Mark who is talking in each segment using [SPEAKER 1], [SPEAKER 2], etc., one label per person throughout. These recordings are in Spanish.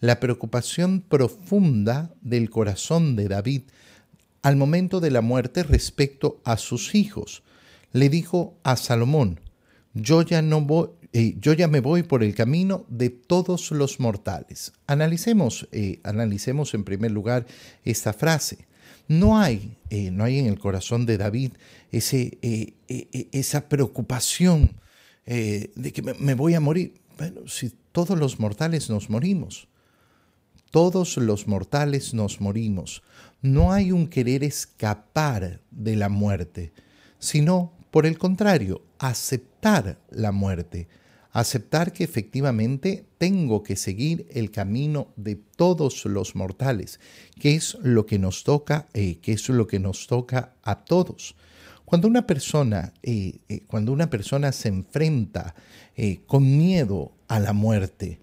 [SPEAKER 1] la preocupación profunda del corazón de David al momento de la muerte respecto a sus hijos. Le dijo a Salomón, yo ya no voy, eh, yo ya me voy por el camino de todos los mortales. Analicemos, eh, analicemos en primer lugar esta frase. No hay, eh, no hay en el corazón de David esa preocupación de que me voy a morir. Bueno, si todos los mortales nos morimos, todos los mortales nos morimos. No hay un querer escapar de la muerte, sino, por el contrario, aceptar la muerte, aceptar que efectivamente tengo que seguir el camino de todos los mortales, que es lo que nos toca, eh, que es lo que nos toca a todos. Cuando una persona, eh, eh, cuando una persona se enfrenta con miedo a la muerte,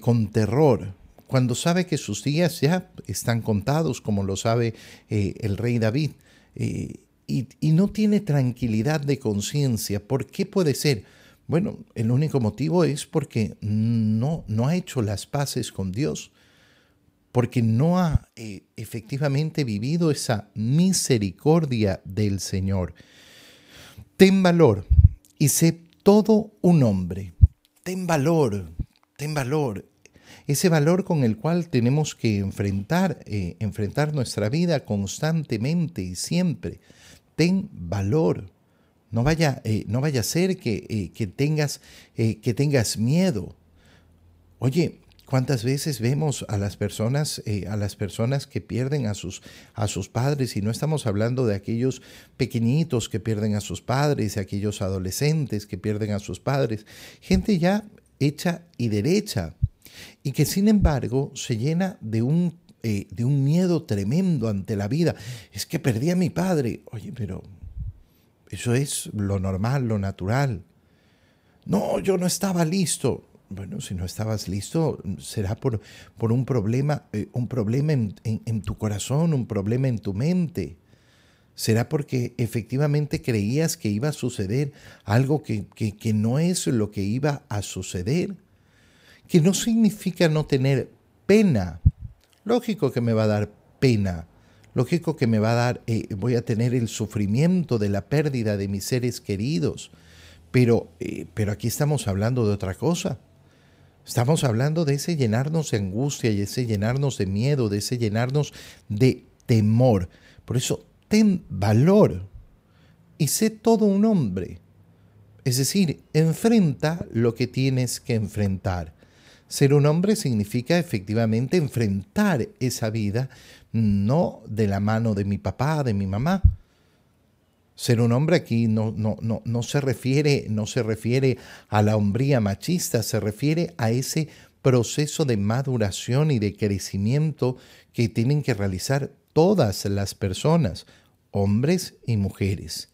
[SPEAKER 1] con terror, cuando sabe que sus días ya están contados, como lo sabe eh, el rey David, eh, y, no tiene tranquilidad de conciencia, ¿por qué puede ser? Bueno, el único motivo es porque no, no ha hecho las paces con Dios, porque no ha eh, efectivamente vivido esa misericordia del Señor. Ten valor y sé todo un hombre. Ten valor, ten valor ese valor con el cual tenemos que enfrentar, eh, enfrentar nuestra vida constantemente y siempre. Ten valor. No vaya, eh, no vaya a ser que, eh, que tengas, que tengas miedo. Oye, ¿Cuántas veces vemos a las personas, a las personas que pierden a sus, a sus padres? Y no estamos hablando de aquellos pequeñitos que pierden a sus padres, de aquellos adolescentes que pierden a sus padres. Gente ya hecha y derecha, y que sin embargo se llena de un, eh, de un miedo tremendo ante la vida. Es que perdí a mi padre. Oye, pero eso es lo normal, lo natural. No, yo no estaba listo. Bueno, si no estabas listo, será por, por un problema, eh, un problema en, tu corazón, un problema en tu mente. Será porque efectivamente creías que iba a suceder algo que, que no es lo que iba a suceder que no significa no tener pena. Lógico que me va a dar pena. Lógico que me va a dar, eh, voy a tener el sufrimiento de la pérdida de mis seres queridos. Pero, eh, pero aquí estamos hablando de otra cosa. Estamos hablando de ese llenarnos de angustia y ese llenarnos de miedo, de ese llenarnos de temor. Por eso, ten valor y sé todo un hombre. Es decir, enfrenta lo que tienes que enfrentar. Ser un hombre significa efectivamente enfrentar esa vida, no de la mano de mi papá, de mi mamá. Ser un hombre aquí no, no, no, no, se refiere, no se refiere a la hombría machista, se refiere a ese proceso de maduración y de crecimiento que tienen que realizar todas las personas, hombres y mujeres.